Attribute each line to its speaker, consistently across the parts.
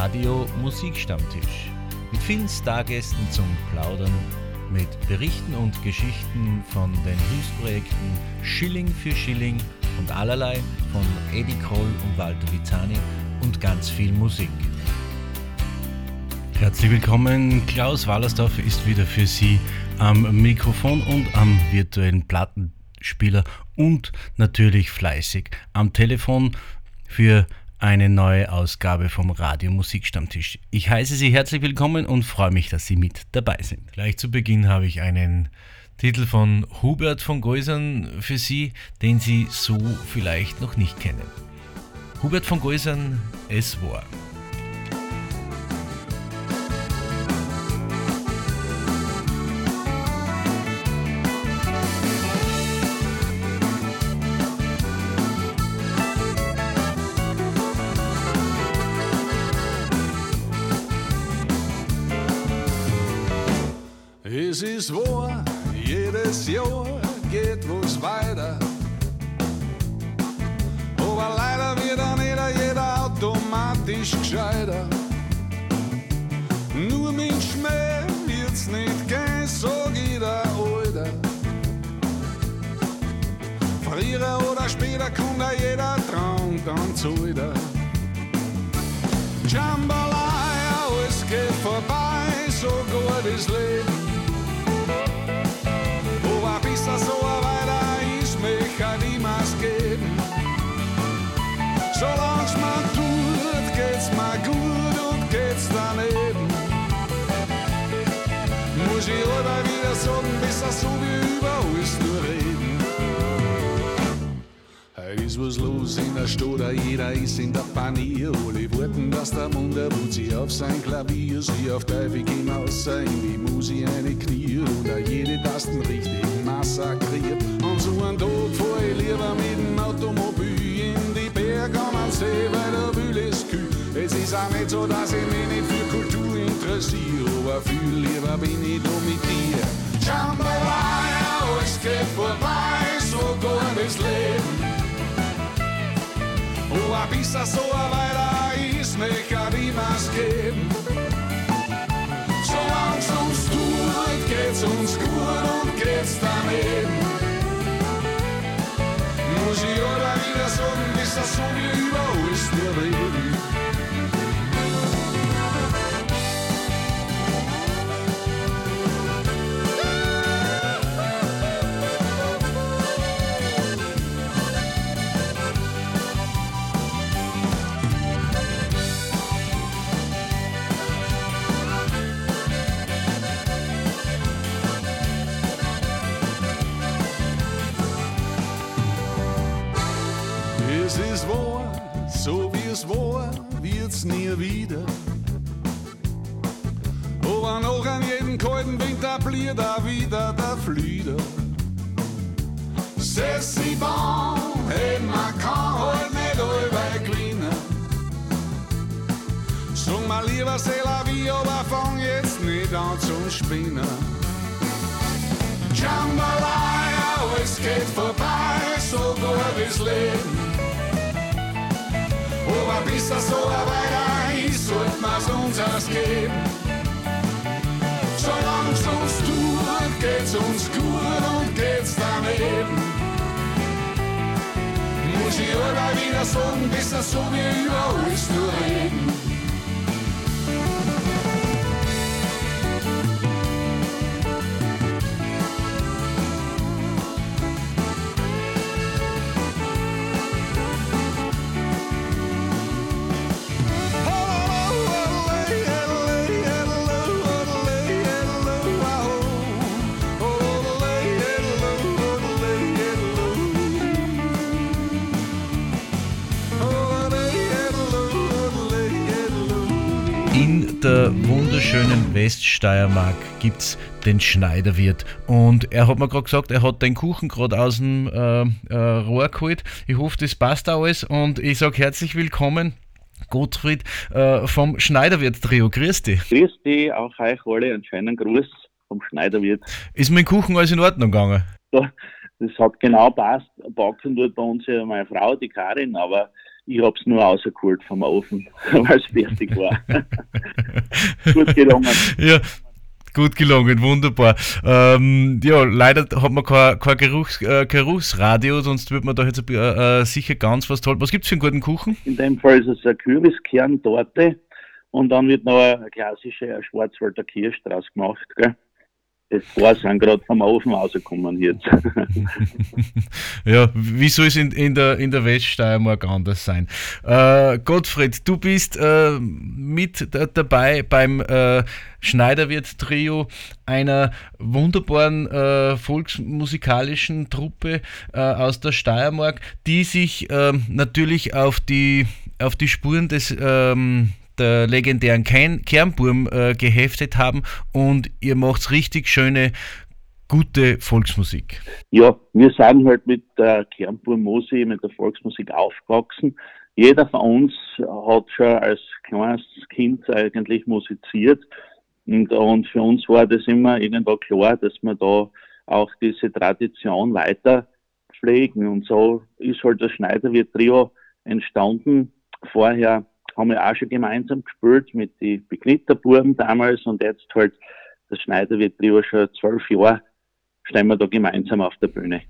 Speaker 1: Radio Musikstammtisch. Mit vielen Stargästen zum Plaudern, mit Berichten und Geschichten von den Hilfsprojekten Schilling für Schilling und allerlei von Eddie Kroll und Walter Vizani und ganz viel Musik. Herzlich willkommen, Klaus Wallersdorf ist wieder für Sie am Mikrofon und am virtuellen Plattenspieler und natürlich fleißig am Telefon für eine neue Ausgabe vom Radio Musikstammtisch. Ich heiße Sie herzlich willkommen und freue mich, dass Sie mit dabei sind. Gleich zu Beginn habe ich einen Titel von Hubert von Geusern für Sie, den Sie so vielleicht noch nicht kennen. Hubert von Geusern, es war.
Speaker 2: Jeder Traum dann zu wieder. Jambalaya, ist was los in der Stadt, jeder ist in der Panier. Alle warten, dass der Mund erwut sich auf sein Klavier. Sie auf Teufel hinaus, in die Musik eine Knie. Und auch jede Tasten richtig massakriert. An so einen Tag fahr ich lieber mit dem Automobil in die Berge an den See, weil der Wühl ist kühl. Es ist auch nicht so, dass ich mich nicht für Kultur interessiere, aber viel lieber bin ich da mit dir. Jambalaya, alles geht vorbei, so gut ist Leben. var vissa sårarbejder i snekkerniners kæm. Sommeren som skuret ghettoen, skuret nogle gæts dernæm. Nu siger der videre summen, hvis der summen es war, wird's nie wieder. Aber noch an jedem kalten Winter blieb da wieder der Flüder. C'est bon, et man kann halt nicht allweil gewinnen. Sag mal lieber c'est la vie, aber fang jetzt nicht an zum Spinnen. Jambalaya, es geht vorbei, so gut ist Leben. Oh, la pizza so abairais, so es más uns as geht. So langsam du, geht's uns gut und geht's dann hin. Wie muss ihr aber die Sonne bis asso mir, ich
Speaker 1: spüre. Der wunderschönen Weststeiermark gibt es den Schneiderwirt. Und er hat mir gerade gesagt, er hat den Kuchen gerade aus dem äh, äh, Rohr geholt. Ich hoffe, das passt alles. Und ich sage herzlich willkommen, Gottfried äh, vom Schneiderwirt-Trio. Grüß dich.
Speaker 3: Grüß dich, auch euch alle, einen schönen Gruß vom Schneiderwirt.
Speaker 1: Ist mein Kuchen alles in Ordnung gegangen?
Speaker 3: Das hat genau passt. Backen tut bei uns ja meine Frau, die Karin, aber ich habe es nur rausgeholt vom Ofen, weil es fertig war. Gut gelungen.
Speaker 1: Ja, Gut gelungen, wunderbar. Ähm, ja, leider hat man kein, kein Geruchs, äh, Geruchsradio, sonst würde man da jetzt äh, sicher ganz was toll. Was gibt es für einen guten Kuchen?
Speaker 3: In dem Fall ist es eine Kürbiskerntorte und dann wird noch eine klassische Schwarzwälder Kirsch draus gemacht. Gell? Das war sind gerade vom Ofen rausgekommen jetzt.
Speaker 1: ja, wie soll es in, in, der, in der Weststeiermark anders sein? Äh, Gottfried, du bist äh, mit dabei beim äh, Schneiderwirt-Trio, einer wunderbaren äh, volksmusikalischen Truppe äh, aus der Steiermark, die sich ähm, natürlich auf die, auf die Spuren des ähm, der legendären Kernburm äh, geheftet haben und ihr macht richtig schöne, gute Volksmusik.
Speaker 3: Ja, wir sind halt mit der Kernburm Musi, mit der Volksmusik aufgewachsen. Jeder von uns hat schon als kleines Kind eigentlich musiziert. Und, und für uns war das immer irgendwo klar, dass wir da auch diese Tradition weiter pflegen. Und so ist halt das Schneiderwirt-Trio entstanden. Vorher haben wir auch schon gemeinsam gespielt mit den Begnitterbuben damals und jetzt halt das Schneider wird Trio schon zwölf Jahre stehen wir da gemeinsam auf der Bühne.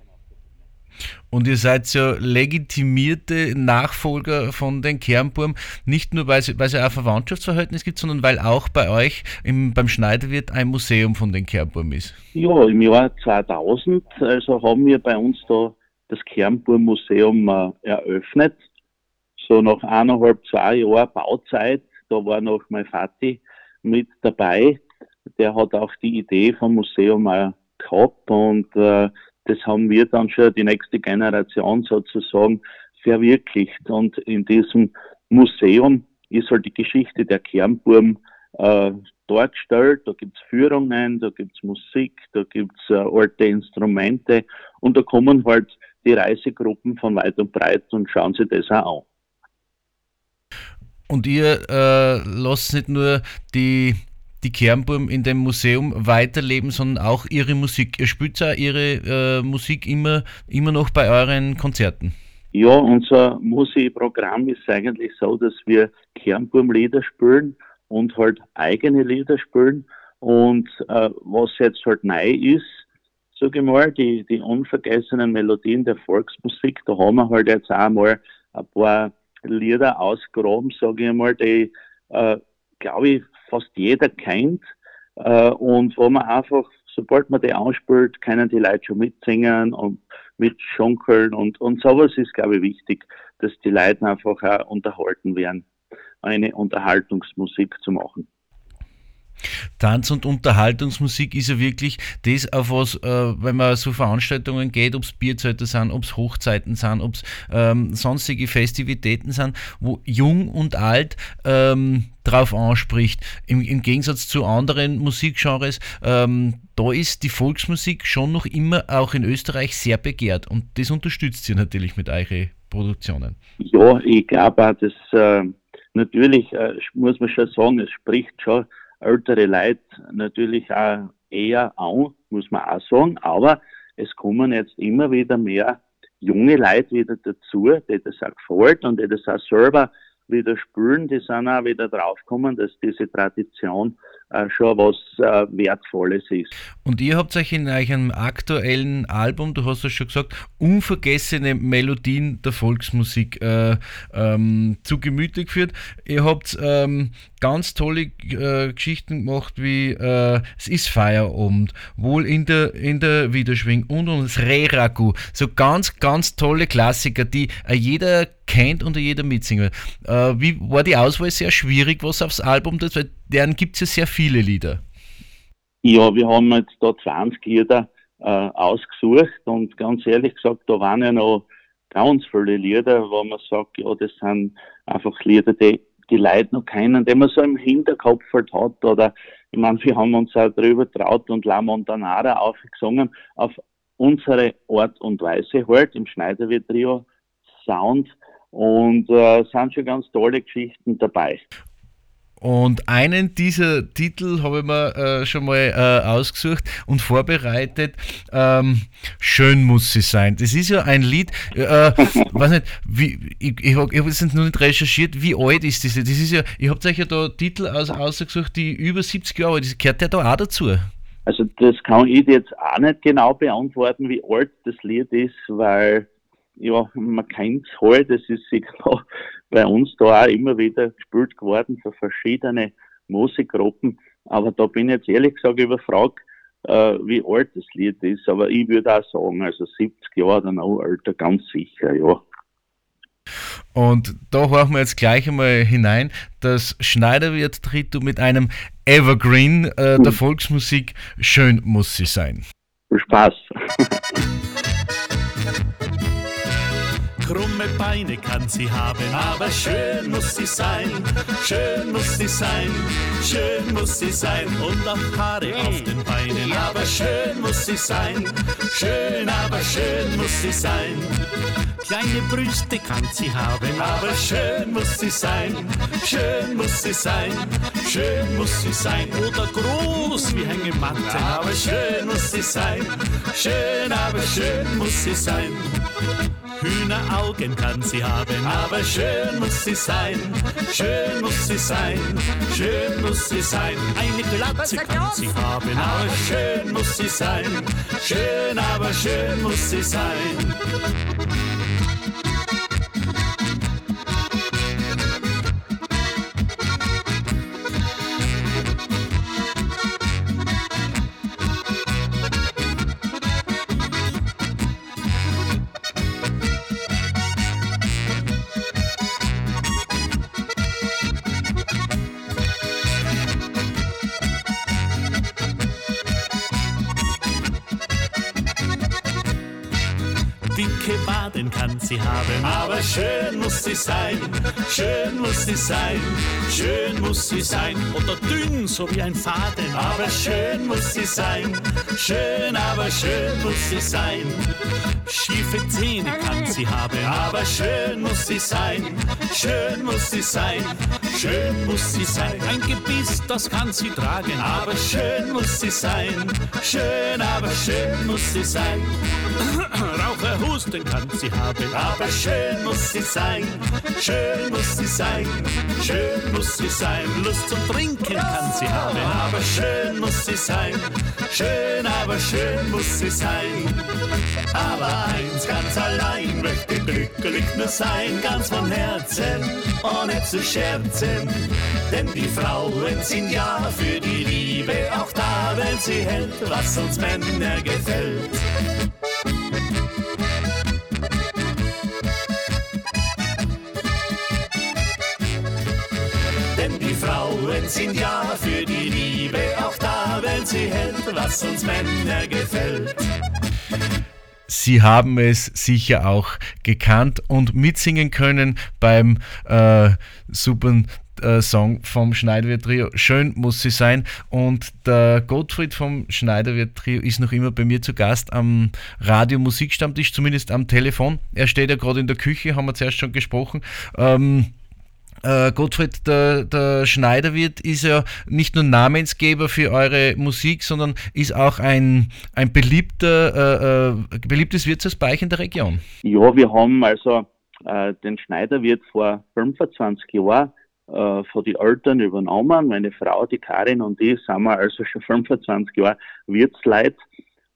Speaker 1: Und ihr seid ja legitimierte Nachfolger von den Kernburm, nicht nur weil es, weil es ja ein Verwandtschaftsverhältnis gibt, sondern weil auch bei euch im, beim Schneiderwirt ein Museum von den Kernburm ist.
Speaker 3: Ja, im Jahr 2000 also haben wir bei uns da das Kernburm Museum äh, eröffnet so nach eineinhalb, zwei Jahren Bauzeit, da war noch mein Vati mit dabei. Der hat auch die Idee vom Museum auch gehabt und äh, das haben wir dann schon die nächste Generation sozusagen verwirklicht. Und in diesem Museum ist halt die Geschichte der Kernburm äh, dargestellt. Da gibt's Führungen, da gibt's Musik, da gibt's äh, alte Instrumente und da kommen halt die Reisegruppen von weit und breit und schauen sich das auch an.
Speaker 1: Und ihr äh, lasst nicht nur die, die Kernburm in dem Museum weiterleben, sondern auch ihre Musik. Ihr spielt auch ihre äh, Musik immer, immer noch bei euren Konzerten.
Speaker 3: Ja, unser Musikprogramm ist eigentlich so, dass wir Kernburm-Lieder spielen und halt eigene Lieder spielen. Und äh, was jetzt halt neu ist, sage ich mal, die, die unvergessenen Melodien der Volksmusik, da haben wir halt jetzt auch mal ein paar Lieder ausgraben, sage ich mal, die, äh, glaube ich, fast jeder kennt äh, und wo man einfach, sobald man die anspielt, können die Leute schon mitsingen und mitschunkeln und, und sowas ist, glaube ich, wichtig, dass die Leute einfach auch unterhalten werden, eine Unterhaltungsmusik zu machen.
Speaker 1: Tanz- und Unterhaltungsmusik ist ja wirklich das, auf was, äh, wenn man so Veranstaltungen geht, ob es Bierzelte sind, ob es Hochzeiten sind, ob es ähm, sonstige Festivitäten sind, wo jung und alt ähm, drauf anspricht. Im, Im, Gegensatz zu anderen Musikgenres, ähm, da ist die Volksmusik schon noch immer auch in Österreich sehr begehrt und das unterstützt ihr natürlich mit euren Produktionen.
Speaker 3: Ja, ich glaube dass äh, natürlich äh, muss man schon sagen, es spricht schon ältere Leute natürlich auch eher an, muss man auch sagen. Aber es kommen jetzt immer wieder mehr junge Leute wieder dazu, die das auch gefällt und die das auch selber wieder spüren, die sind auch wieder draufgekommen, dass diese Tradition schon was äh, Wertvolles ist.
Speaker 1: Und ihr habt euch in eurem aktuellen Album, du hast es schon gesagt, unvergessene Melodien der Volksmusik äh, ähm, zu Gemüte geführt. Ihr habt ähm, ganz tolle äh, Geschichten gemacht, wie äh, Es ist Feierabend, wohl in der, in der Wiederschwing und, und das Re-Ragu. So ganz, ganz tolle Klassiker, die jeder kennt und jeder mitsingen will. Äh, wie war die Auswahl sehr schwierig, was aufs Album das, weil deren gibt es ja sehr viele Lieder.
Speaker 3: Ja, wir haben jetzt da 20 Lieder äh, ausgesucht und ganz ehrlich gesagt, da waren ja noch ganz viele Lieder, wo man sagt, ja, das sind einfach Lieder, die die Leute noch kennen, die man so im Hinterkopf halt hat. Oder ich meine, wir haben uns auch drüber traut und La Montanara aufgesungen auf unsere Art und Weise halt im Schneiderwirt Trio Sound und äh, sind schon ganz tolle Geschichten dabei.
Speaker 1: Und einen dieser Titel habe ich mir äh, schon mal äh, ausgesucht und vorbereitet. Ähm, Schön muss sie sein. Das ist ja ein Lied, äh, weiß nicht, wie, ich, ich habe hab jetzt noch nicht recherchiert, wie alt ist das? Das ist ja, ich habe euch ja da Titel aus, ausgesucht, die über 70 Jahre alt sind. Gehört der da auch dazu?
Speaker 3: Also das kann ich jetzt auch nicht genau beantworten, wie alt das Lied ist, weil ja, man kennt es halt, es ist sicher bei uns da auch immer wieder gespielt geworden für verschiedene Musikgruppen. Aber da bin ich jetzt ehrlich gesagt überfragt, äh, wie alt das Lied ist. Aber ich würde auch sagen, also 70 Jahre oder noch älter, ganz sicher, ja.
Speaker 1: Und da horchen wir jetzt gleich einmal hinein, das Schneiderwirt Trito mit einem Evergreen äh, der Volksmusik Schön muss sie sein.
Speaker 3: Spaß.
Speaker 4: Krumme Beine kann sie haben, aber schön muss sie sein, schön muss sie sein, schön muss sie sein. Und auch Haare auf den Beinen, aber schön muss sie sein, schön, aber schön muss sie sein. Kleine Brüste kann sie haben, aber schön muss sie sein, schön muss sie sein, schön muss sie sein. Oder groß wie Hängematte, aber schön muss sie sein, schön, aber schön muss sie sein. Hühneraugen kann sie haben, aber schön muss sie sein, schön muss sie sein, schön muss sie sein. Eine Glatze kann sie haben, aber schön muss sie sein, schön, aber schön muss sie sein. Kann sie haben, aber schön muss sie sein, schön muss sie sein, schön muss sie sein. Oder dünn, so wie ein Faden, aber schön muss sie sein, schön, aber schön muss sie sein. Schiefe Zähne kann sie haben, aber schön muss sie sein, schön muss sie sein, schön muss sie sein. Ein Gebiss, das kann sie tragen, aber schön muss sie sein, schön, aber schön muss sie sein. Husten kann sie haben, aber schön muss sie sein, schön muss sie sein, schön muss sie sein. Lust zum Trinken kann sie haben, aber schön muss sie sein, schön, aber schön muss sie sein. Aber eins ganz allein möchte glücklich nur sein, ganz von Herzen, ohne zu scherzen. Denn die Frauen sind ja für die Liebe auch da, wenn sie hält, was uns Männer gefällt. Sind ja für die Liebe auch da, wenn sie hält, was uns Männer gefällt.
Speaker 1: Sie haben es sicher auch gekannt und mitsingen können beim äh, super äh, Song vom Schneiderwirt Trio. Schön muss sie sein. Und der Gottfried vom Schneiderwirt Trio ist noch immer bei mir zu Gast am Radio Musikstammtisch, zumindest am Telefon. Er steht ja gerade in der Küche, haben wir zuerst schon gesprochen. Ähm, äh, Gottfried, der, der Schneiderwirt ist ja nicht nur Namensgeber für eure Musik, sondern ist auch ein, ein beliebter, äh, äh beliebtes Wirtshausbeich in der Region.
Speaker 3: Ja, wir haben also äh, den Schneiderwirt vor 25 Jahren äh, von den Eltern übernommen. Meine Frau, die Karin und ich sind wir also schon 25 Jahre Wirtsleit.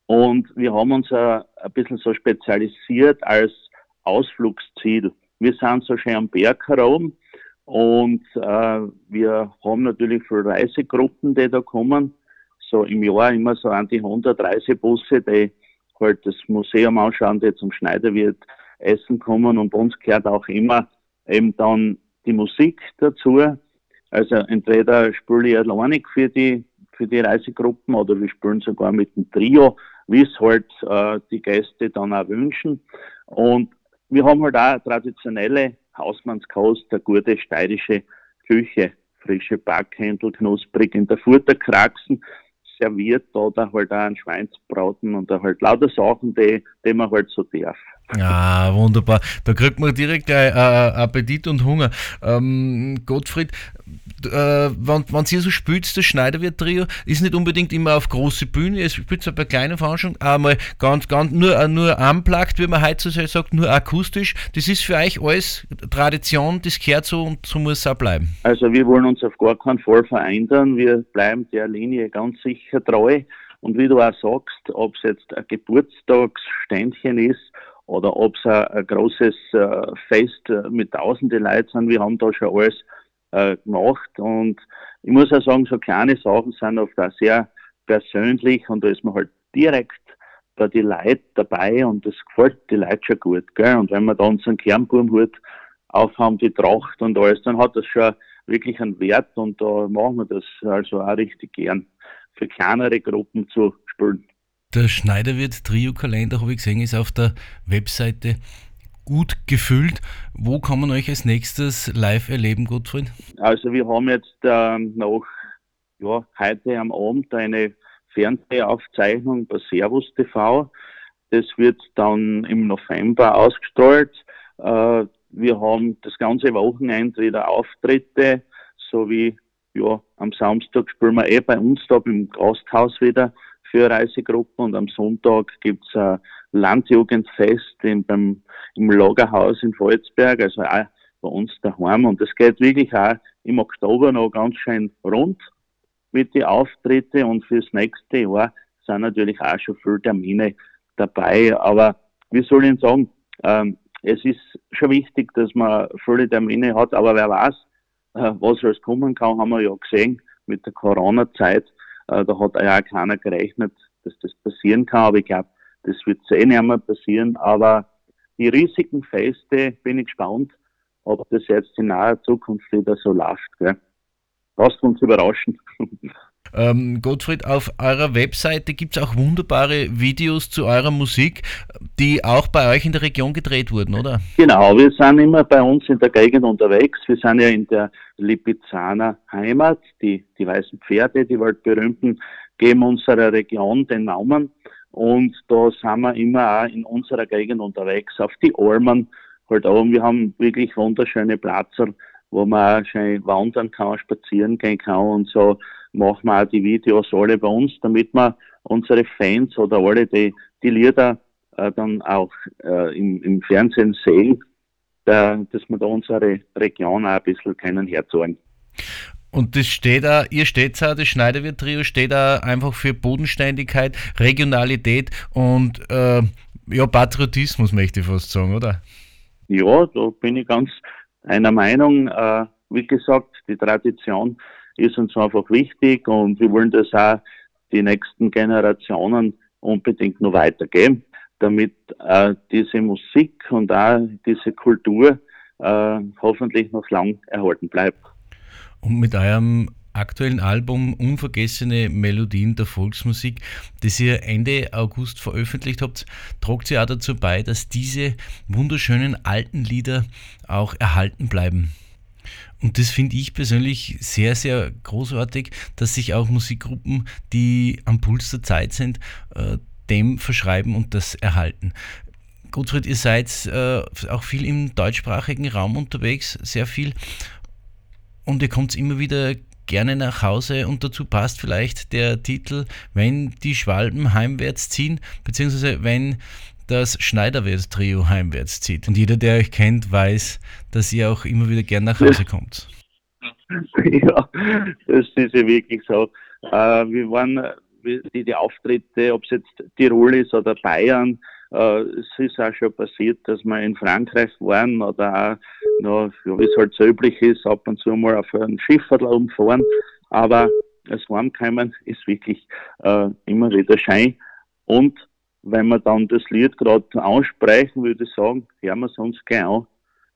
Speaker 3: Und wir haben uns äh, ein bisschen so spezialisiert als Ausflugsziel. Wir sind so schön am Berg herum und äh, wir haben natürlich viele Reisegruppen, die da kommen. So im Jahr immer so an die 100 Reisebusse, die halt das Museum anschauen, die zum Schneiderwirt essen kommen. Und uns gehört auch immer eben dann die Musik dazu. Also entweder spiele ich alleinig für die, für die Reisegruppen oder wir spielen sogar mit dem Trio, wie es halt äh, die Gäste dann auch wünschen. Und wir haben halt auch traditionelle Hausmannskost, eine gute steirische Küche, frische Backhändel, knusprig in der Futterkraxen, serviert oder halt auch ein Schweinsbraten und halt lauter Sachen, die, die man halt so darf.
Speaker 1: Ah, wunderbar. Da kriegt man direkt äh, Appetit und Hunger. Ähm, Gottfried, äh, wenn, wenn ihr so spielt, das Schneiderwirt-Trio, ist nicht unbedingt immer auf große Bühne, es spielt bei kleinen Veranstaltungen, einmal ganz, ganz nur, nur unplugged, wie man heutzutage sagt, nur akustisch. Das ist für euch alles Tradition, das gehört so und so muss es auch bleiben.
Speaker 3: Also wir wollen uns auf gar keinen Fall verändern, wir bleiben der Linie ganz sicher treu. Und wie du auch sagst, ob es jetzt ein Geburtstagsständchen ist oder ob es ein, großes äh, Fest äh, mit tausende Leuten sind, wir haben da schon alles äh, gemacht. Und ich muss auch sagen, so kleine Sachen sind oft auch sehr persönlich und da ist man halt direkt bei die Leute dabei und das gefällt die Leute schon gut. Gell? Und wenn wir da unseren Kernburmhut aufhaben, die Tracht und alles, dann hat das schon wirklich einen Wert und da machen wir das also auch richtig gern für kleinere Gruppen zu spielen.
Speaker 1: Der Schneiderwirt Trio-Kalender, habe ich gesehen, ist auf der Webseite gut gefüllt. Wo kann man euch als nächstes live erleben, Gottfried?
Speaker 3: Also wir haben jetzt äh, noch ja, heute am Abend eine Fernsehaufzeichnung bei Servus TV. Das wird dann im November ausgestrahlt. Äh, wir haben das ganze Wochenende wieder Auftritte, sowie ja, am Samstag spielen wir eh bei uns da im Gasthaus wieder für Reisegruppen und am Sonntag gibt's ein Landjugendfest in, beim, im Lagerhaus in Volzberg, also auch bei uns daheim. Und es geht wirklich auch im Oktober noch ganz schön rund mit den Auftritte und fürs nächste Jahr sind natürlich auch schon viele Termine dabei, aber wie soll ich sagen, ähm, es ist schon wichtig, dass man viele Termine hat, aber wer weiß, äh, was alles kommen kann, haben wir ja gesehen mit der Corona-Zeit. Äh, da hat ja keiner gerechnet, dass das passieren kann. Aber ich glaube, das wird eh nicht mehr passieren. Aber die riesigen Feste bin ich gespannt, ob das jetzt in naher Zukunft wieder so läuft. Gell? Lasst uns überraschen.
Speaker 1: Ähm, Gottfried, auf eurer Webseite gibt es auch wunderbare Videos zu eurer Musik, die auch bei euch in der Region gedreht wurden, oder?
Speaker 3: Genau, wir sind immer bei uns in der Gegend unterwegs. Wir sind ja in der Lipizzaner Heimat. Die, die weißen Pferde, die weltberühmten, geben unserer Region den Namen. Und da sind wir immer auch in unserer Gegend unterwegs, auf die Almen halt auch. Wir haben wirklich wunderschöne Platzer, wo man auch schön wandern kann, spazieren gehen kann und so machen wir auch die Videos alle bei uns, damit wir unsere Fans oder alle, die die Lieder äh, dann auch äh, im, im, Fernsehen sehen, da, dass wir da unsere Region auch ein bisschen können herzeigen.
Speaker 1: Und das steht da, ihr steht da, das Schneiderwirt-Trio steht da einfach für Bodenständigkeit, Regionalität und äh, ja, Patriotismus, möchte ich fast sagen, oder?
Speaker 3: Ja, da bin ich ganz einer Meinung. Äh, wie gesagt, die Tradition ist uns einfach wichtig und wir wollen das auch die nächsten Generationen unbedingt noch weitergeben, damit äh, diese Musik und auch diese Kultur äh, hoffentlich noch lang erhalten bleibt.
Speaker 1: Und mit eurem aktuellen Album Unvergessene Melodien der Volksmusik, das ihr Ende August veröffentlicht habt, tragt ihr auch dazu bei, dass diese wunderschönen alten Lieder auch erhalten bleiben. Und das finde ich persönlich sehr, sehr großartig, dass sich auch Musikgruppen, die am Puls der Zeit sind, äh, dem verschreiben und das erhalten. Gottfried, ihr seid äh, auch viel im deutschsprachigen Raum unterwegs, sehr viel. Und ihr kommt immer wieder gerne nach Hause und dazu passt vielleicht der Titel, wenn die Schwalben heimwärts ziehen, beziehungsweise wenn das Schneiderwirt-Trio heimwärts zieht. Und jeder, der euch kennt, weiß, dass ihr auch immer wieder gern nach Hause kommt.
Speaker 3: Ja, das ist ja wirklich so. Äh, wir waren, die, die Auftritte, ob es jetzt Tirol ist oder Bayern, äh, es ist auch schon passiert, dass wir in Frankreich waren oder auch noch, wie es halt so üblich ist, ab und zu mal auf ein Schiff umfahren. Aber das Warmkommen ist wirklich äh, immer wieder Schein. Und wenn wir dann das Lied gerade ansprechen, würde ich sagen, hören wir es uns gleich an.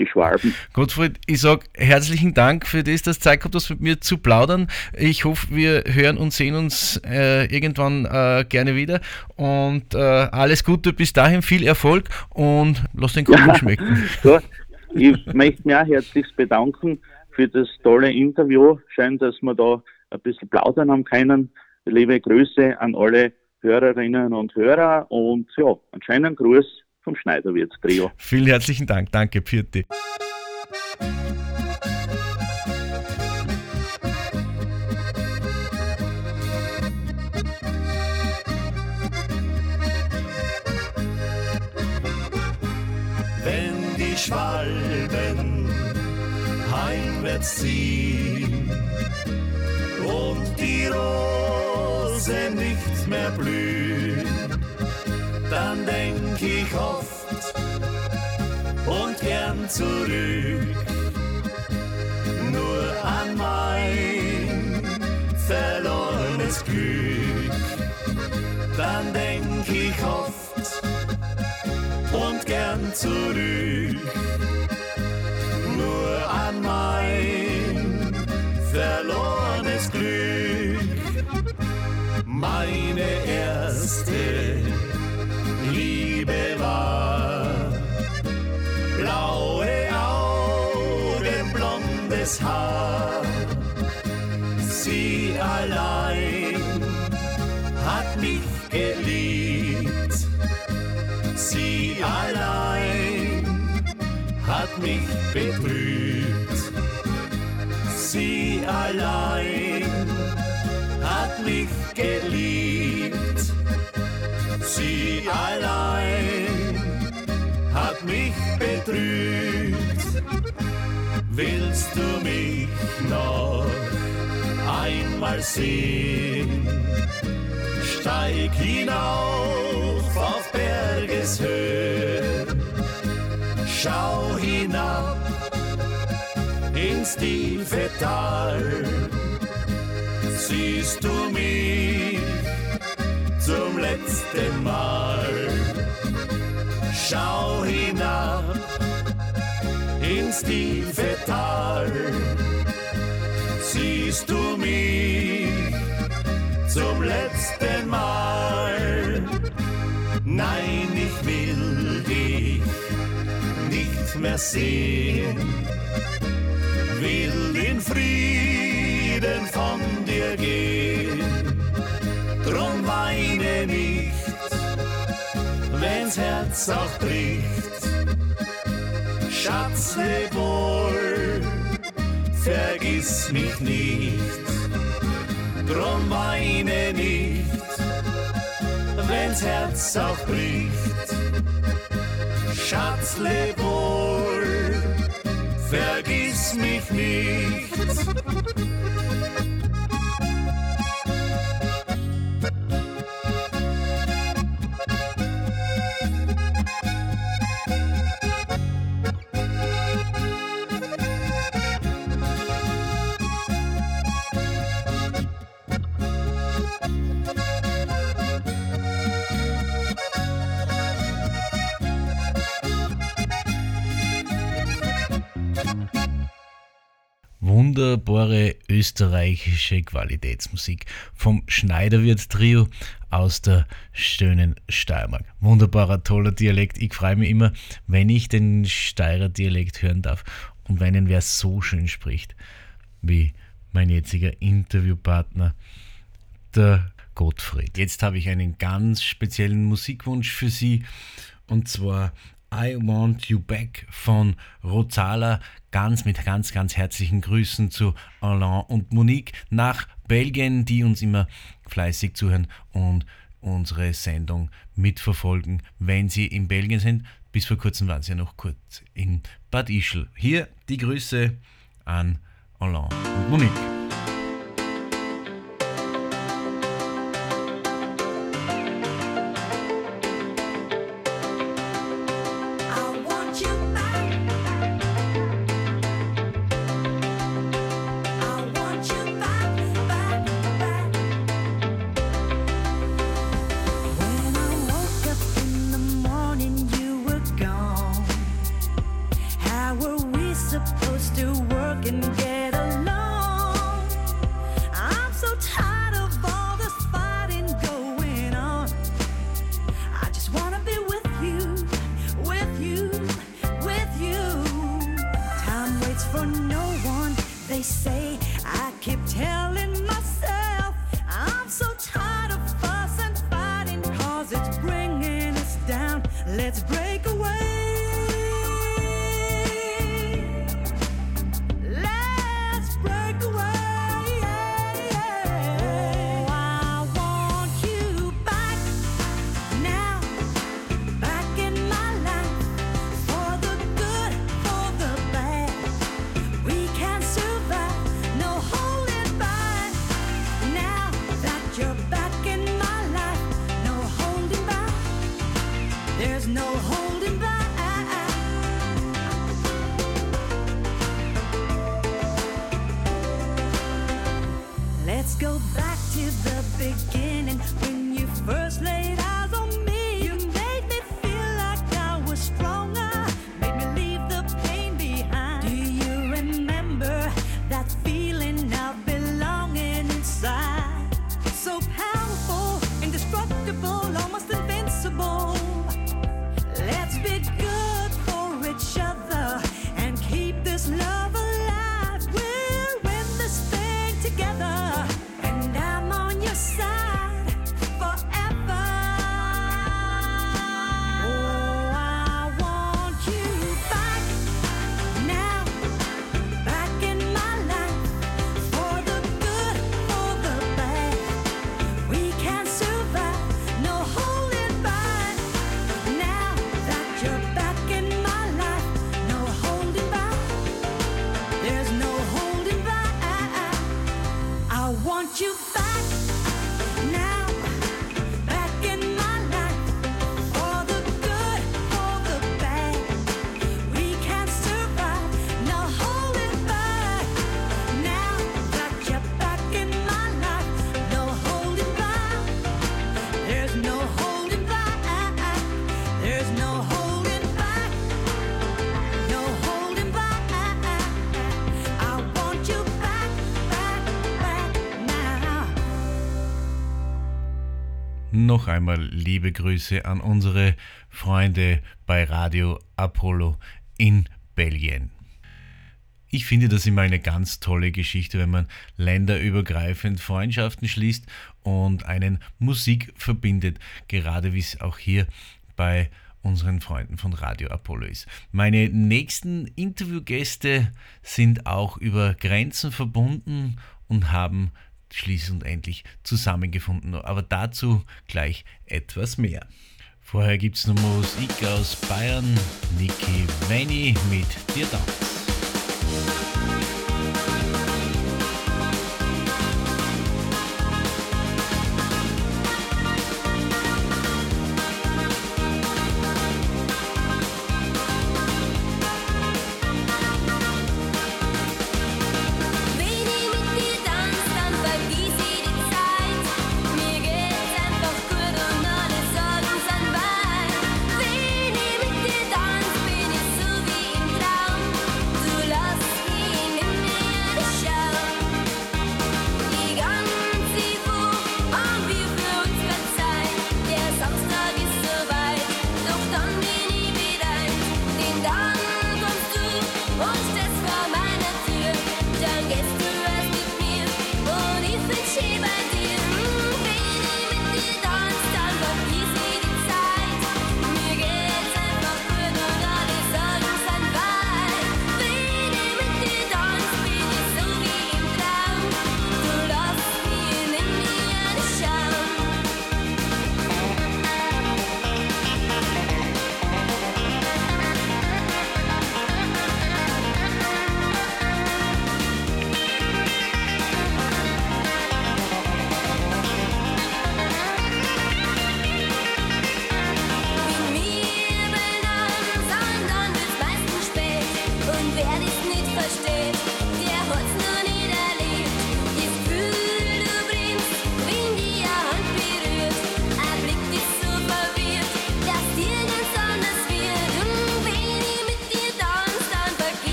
Speaker 3: Die Schwalben.
Speaker 1: Gottfried, ich sage herzlichen Dank für das, dass Zeit gehabt hast, mit mir zu plaudern. Ich hoffe, wir hören und sehen uns äh, irgendwann äh, gerne wieder. Und äh, alles Gute bis dahin, viel Erfolg und lass den Kuchen ja, schmecken.
Speaker 3: So, ich möchte mich auch herzlich bedanken für das tolle Interview. Schön, dass wir da ein bisschen plaudern haben können. Liebe Grüße an alle Hörerinnen und Hörer. Und ja, einen schönen Gruß vom Schneiderwirts-Trio.
Speaker 1: Vielen herzlichen Dank. Danke, Pirti.
Speaker 4: Wenn die Schwalben heimwärts ziehen und die Rosen die mehr blühen, dann denk ich oft und gern zurück nur an mein verlorenes Glück. Dann denk ich oft und gern zurück nur an mein verlorenes Glück. Meine erste Liebe war blaue Augen, blondes Haar. Sie allein hat mich geliebt. Sie allein hat mich betrübt. Sie allein mich geliebt. Sie allein hat mich betrübt. Willst du mich noch einmal sehen? Steig hinauf auf Bergeshöhe, schau hinab ins tiefe Tal. Siehst du mich zum letzten Mal? Schau hinab ins tiefe Tal. Siehst du mich zum letzten Mal? Nein, ich will dich nicht mehr sehen will in Frieden von dir gehen. Drum weine nicht, wenn's Herz auch bricht. Schatz, leb wohl, vergiss mich nicht. Drum weine nicht, wenn's Herz auch bricht. Schatz, leb wohl, vergiss mich nicht.
Speaker 1: Wunderbare österreichische Qualitätsmusik vom Schneiderwirt Trio aus der schönen Steiermark. Wunderbarer, toller Dialekt. Ich freue mich immer, wenn ich den Steirer Dialekt hören darf und wenn wer so schön spricht wie mein jetziger Interviewpartner, der Gottfried. Jetzt habe ich einen ganz speziellen Musikwunsch für Sie und zwar I Want You Back von Rozala. Ganz mit ganz, ganz herzlichen Grüßen zu Alain und Monique nach Belgien, die uns immer fleißig zuhören und unsere Sendung mitverfolgen, wenn sie in Belgien sind. Bis vor kurzem waren sie ja noch kurz in Bad Ischl. Hier die Grüße an Alain und Monique. Noch einmal liebe Grüße an unsere Freunde bei Radio Apollo in Belgien. Ich finde das immer eine ganz tolle Geschichte, wenn man länderübergreifend Freundschaften schließt und einen Musik verbindet, gerade wie es auch hier bei unseren Freunden von Radio Apollo ist. Meine nächsten Interviewgäste sind auch über Grenzen verbunden und haben schließlich endlich zusammengefunden. Aber dazu gleich etwas mehr. Vorher gibt es noch Musik aus Bayern, Niki Venny mit Dir Tanz.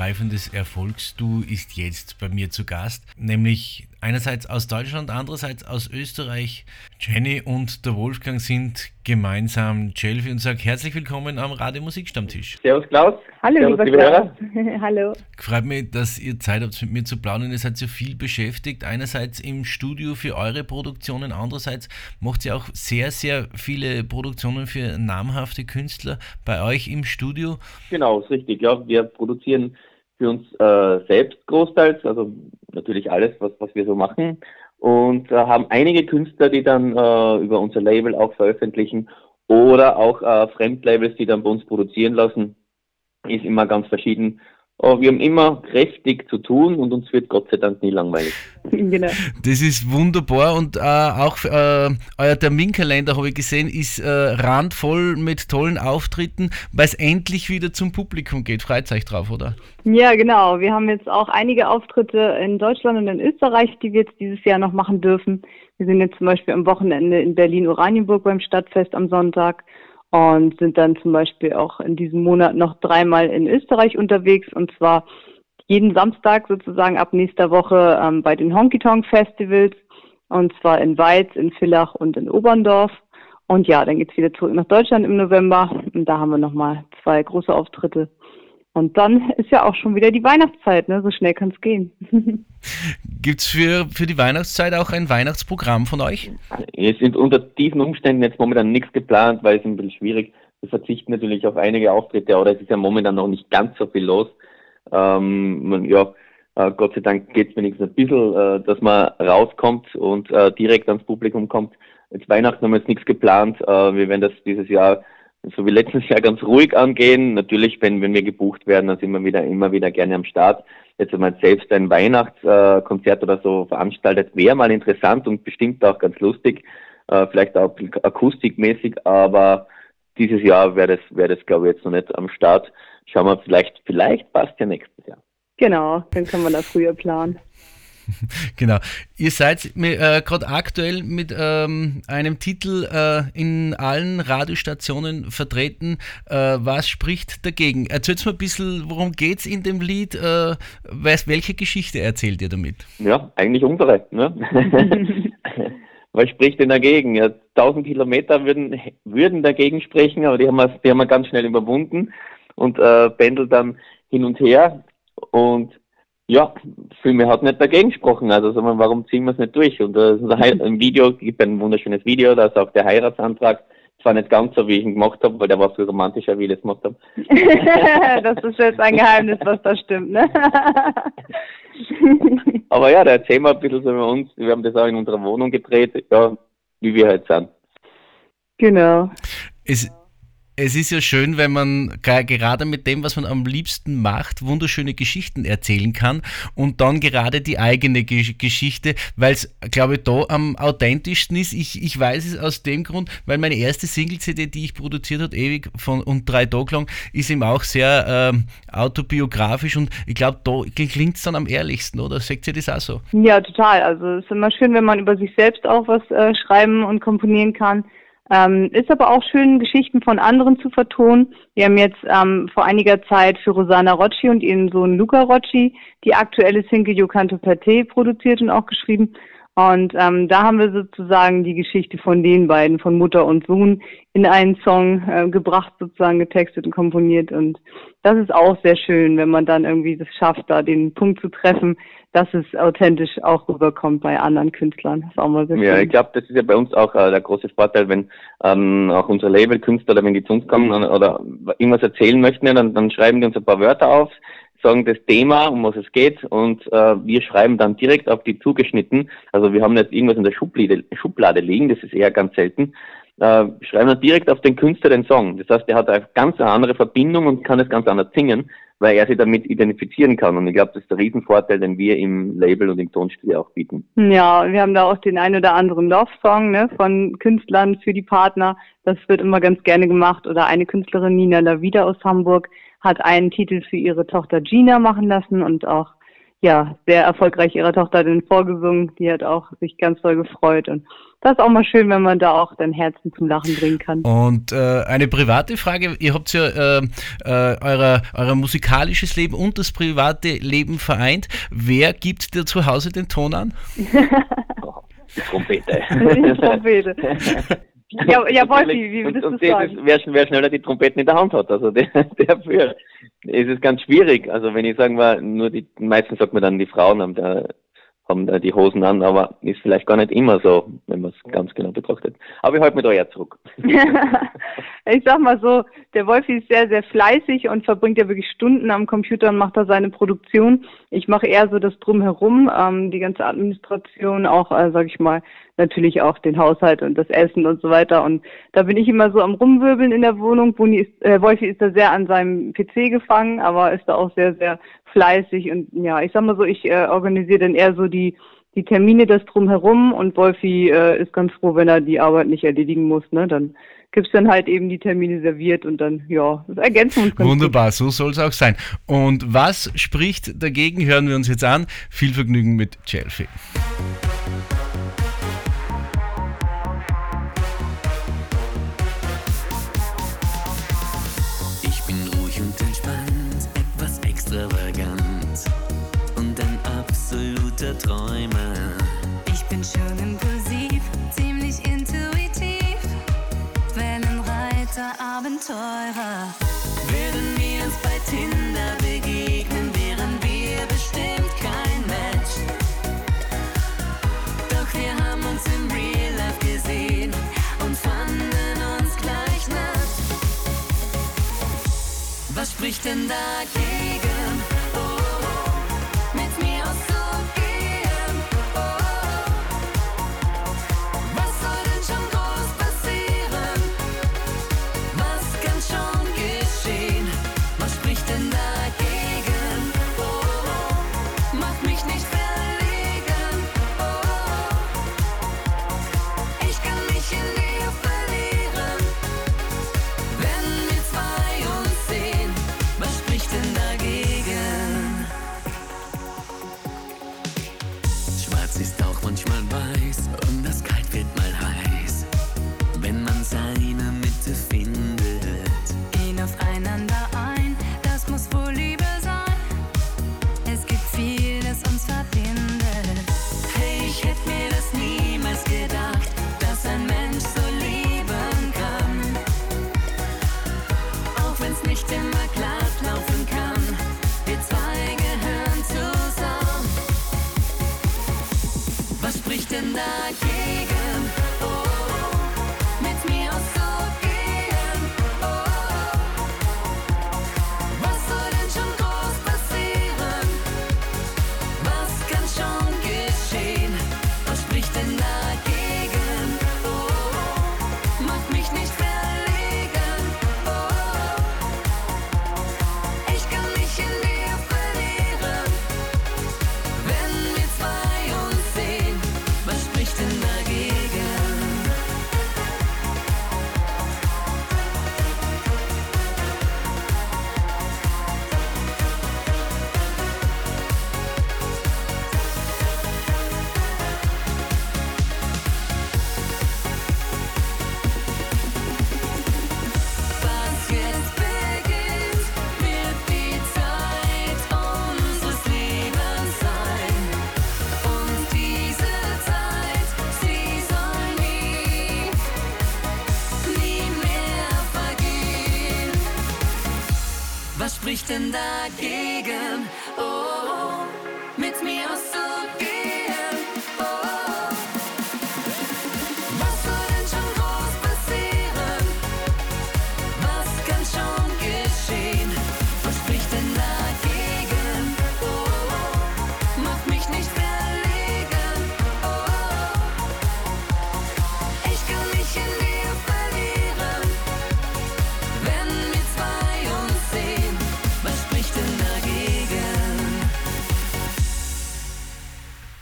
Speaker 1: Länderübergreifendes Erfolgsdu ist jetzt bei mir zu Gast, nämlich einerseits aus Deutschland, andererseits aus Österreich. Jenny und der Wolfgang sind gemeinsam Jelfi und sage herzlich willkommen am Radio Musikstammtisch.
Speaker 5: Servus Klaus.
Speaker 6: Hallo
Speaker 5: Servus,
Speaker 6: lieber Klaus. Hallo.
Speaker 1: Freut mich, dass ihr Zeit habt mit mir zu plaudern. Ihr seid so viel beschäftigt. Einerseits im Studio für eure Produktionen, andererseits macht ihr auch sehr, sehr viele Produktionen für namhafte Künstler bei euch im Studio.
Speaker 5: Genau, ist richtig. Ja, wir produzieren für uns äh, selbst großteils, also natürlich alles, was, was wir so machen. Und äh, haben einige Künstler, die dann äh, über unser Label auch veröffentlichen oder auch äh, Fremdlabels, die dann bei uns produzieren lassen. Ist immer ganz verschieden. Aber wir haben immer kräftig zu tun und uns wird Gott sei Dank nie langweilig.
Speaker 1: Genau. Das ist wunderbar und äh, auch äh, euer Terminkalender, habe ich gesehen, ist äh, randvoll mit tollen Auftritten, weil es endlich wieder zum Publikum geht. Freut euch drauf, oder?
Speaker 6: Ja, genau. Wir haben jetzt auch einige Auftritte in Deutschland und in Österreich, die wir jetzt dieses Jahr noch machen dürfen. Wir sind jetzt zum Beispiel am Wochenende in Berlin-Oranienburg beim Stadtfest am Sonntag und sind dann zum Beispiel auch in diesem Monat noch dreimal in Österreich unterwegs und zwar jeden Samstag sozusagen ab nächster Woche ähm, bei den Honky Tonk Festivals und zwar in Weiz, in Villach und in Oberndorf. Und ja, dann geht's wieder zurück nach Deutschland im November und da haben wir nochmal zwei große Auftritte. Und dann ist ja auch schon wieder die Weihnachtszeit, ne? So schnell kann es gehen.
Speaker 1: Gibt es für, für die Weihnachtszeit auch ein Weihnachtsprogramm von euch?
Speaker 5: Es sind unter diesen Umständen jetzt momentan nichts geplant, weil es ein bisschen schwierig Wir verzichten natürlich auf einige Auftritte, oder es ist ja momentan noch nicht ganz so viel los. Ähm, man, ja, äh, Gott sei Dank geht es wenigstens ein bisschen, äh, dass man rauskommt und äh, direkt ans Publikum kommt. Jetzt Weihnachten haben wir jetzt nichts geplant. Wir werden das dieses Jahr so wie letztes Jahr ganz ruhig angehen. Natürlich, wenn, wenn wir gebucht werden, dann sind wir wieder, immer wieder gerne am Start. Jetzt, wenn man selbst ein Weihnachtskonzert oder so veranstaltet, wäre mal interessant und bestimmt auch ganz lustig, äh, vielleicht auch akustikmäßig, aber dieses Jahr wäre das, wäre das, glaube ich, jetzt noch nicht am Start. Schauen wir vielleicht, vielleicht passt ja nächstes Jahr.
Speaker 6: Genau, dann können wir das früher planen.
Speaker 1: genau. Ihr seid äh, gerade aktuell mit ähm, einem Titel äh, in allen Radiostationen vertreten. Äh, was spricht dagegen? Erzählt mir ein bisschen, worum geht es in dem Lied? Äh, welche Geschichte erzählt ihr damit?
Speaker 5: Ja, eigentlich unsere. Ne? was spricht denn dagegen? Ja, 1000 Kilometer würden, würden dagegen sprechen, aber die haben wir, die haben wir ganz schnell überwunden und äh, pendelt dann hin und her. Und ja, Filme hat nicht dagegen gesprochen. Also sagen wir, warum ziehen wir es nicht durch? Und äh, im Video gibt ein wunderschönes Video, da ist auch der Heiratsantrag. Zwar nicht ganz so, wie ich ihn gemacht habe, weil der war viel romantischer, wie ich das gemacht habe.
Speaker 6: das ist jetzt ein Geheimnis, was da stimmt, ne?
Speaker 5: Aber ja, da erzählen wir ein bisschen so über uns. Wir haben das auch in unserer Wohnung gedreht, ja, wie wir halt sind.
Speaker 6: Genau.
Speaker 1: Es, es ist ja schön, wenn man gerade mit dem, was man am liebsten macht, wunderschöne Geschichten erzählen kann und dann gerade die eigene Geschichte, weil es, glaube ich, da am authentischsten ist. Ich, ich weiß es aus dem Grund, weil meine erste Single-CD, die ich produziert habe, ewig von und drei Tage lang, ist eben auch sehr ähm, autobiografisch und ich glaube, da klingt es dann am ehrlichsten, oder? Sagt ihr das auch so?
Speaker 6: Ja, total. Also es ist immer schön, wenn man über sich selbst auch was äh, schreiben und komponieren kann. Ähm, ist aber auch schön, Geschichten von anderen zu vertonen. Wir haben jetzt ähm, vor einiger Zeit für Rosanna Rocci und ihren Sohn Luca Rocci die aktuelle Single Io Canto per te produziert und auch geschrieben. Und ähm, da haben wir sozusagen die Geschichte von den beiden, von Mutter und Sohn, in einen Song äh, gebracht, sozusagen getextet und komponiert. Und das ist auch sehr schön, wenn man dann irgendwie das schafft, da den Punkt zu treffen, dass es authentisch auch rüberkommt bei anderen Künstlern. Das ist auch
Speaker 5: mal sehr Ja, schön. ich glaube, das ist ja bei uns auch äh, der große Vorteil, wenn ähm, auch unsere Labelkünstler wenn die zu uns kommen oder irgendwas erzählen möchten, dann, dann schreiben die uns ein paar Wörter auf, sagen das Thema, um was es geht und äh, wir schreiben dann direkt auf die zugeschnitten. Also wir haben nicht irgendwas in der Schublade, Schublade liegen, das ist eher ganz selten. Äh, schreiben dann direkt auf den Künstler den Song. Das heißt, er hat eine ganz andere Verbindung und kann es ganz anders singen weil er sich damit identifizieren kann. Und ich glaube, das ist der Riesenvorteil, den wir im Label und im Tonstudio auch bieten.
Speaker 6: Ja, wir haben da auch den ein oder anderen Love-Song ne, von Künstlern für die Partner. Das wird immer ganz gerne gemacht. Oder eine Künstlerin, Nina Lavida aus Hamburg, hat einen Titel für ihre Tochter Gina machen lassen und auch ja, sehr erfolgreich ihrer Tochter den vorgesungen. Die hat auch sich ganz doll gefreut und das ist auch mal schön, wenn man da auch dein Herzen zum Lachen bringen kann.
Speaker 1: Und äh, eine private Frage, ihr habt ja äh, äh, euer, euer musikalisches Leben und das private Leben vereint. Wer gibt dir zu Hause den Ton an?
Speaker 5: Die Trompete.
Speaker 6: Die Trompete. Ja, ja Wolfi, wie würdest du sagen?
Speaker 5: Ist, wer, wer, schneller die Trompeten in der Hand hat, also der, der für, ist es ganz schwierig. Also wenn ich sagen wir, nur die, meistens sagt man dann, die Frauen haben da haben da die Hosen an, aber ist vielleicht gar nicht immer so, wenn man es ganz genau betrachtet. Aber ich halte mich da eher zurück.
Speaker 6: ich sag mal so, der Wolfi ist sehr, sehr fleißig und verbringt ja wirklich Stunden am Computer und macht da seine Produktion. Ich mache eher so das Drumherum, ähm, die ganze Administration, auch, äh, sag ich mal, natürlich auch den Haushalt und das Essen und so weiter. Und da bin ich immer so am Rumwirbeln in der Wohnung. Buni ist, äh, Wolfi ist da sehr an seinem PC gefangen, aber ist da auch sehr, sehr fleißig. Und ja, ich sag mal so, ich äh, organisiere dann eher so die, die Termine, das drumherum und Wolfi äh, ist ganz froh, wenn er die Arbeit nicht erledigen muss. Ne? Dann gibt's dann halt eben die Termine serviert und dann, ja, das ergänzen uns
Speaker 1: ganz Wunderbar, so soll es auch sein. Und was spricht dagegen, hören wir uns jetzt an. Viel Vergnügen mit Chelsea.
Speaker 7: Abenteurer. Würden wir uns bei Tinder begegnen, wären wir bestimmt kein Match. Doch wir haben uns im Real Life gesehen und fanden uns gleich nett. Was spricht denn dagegen? Schmerz ist auch manchmal.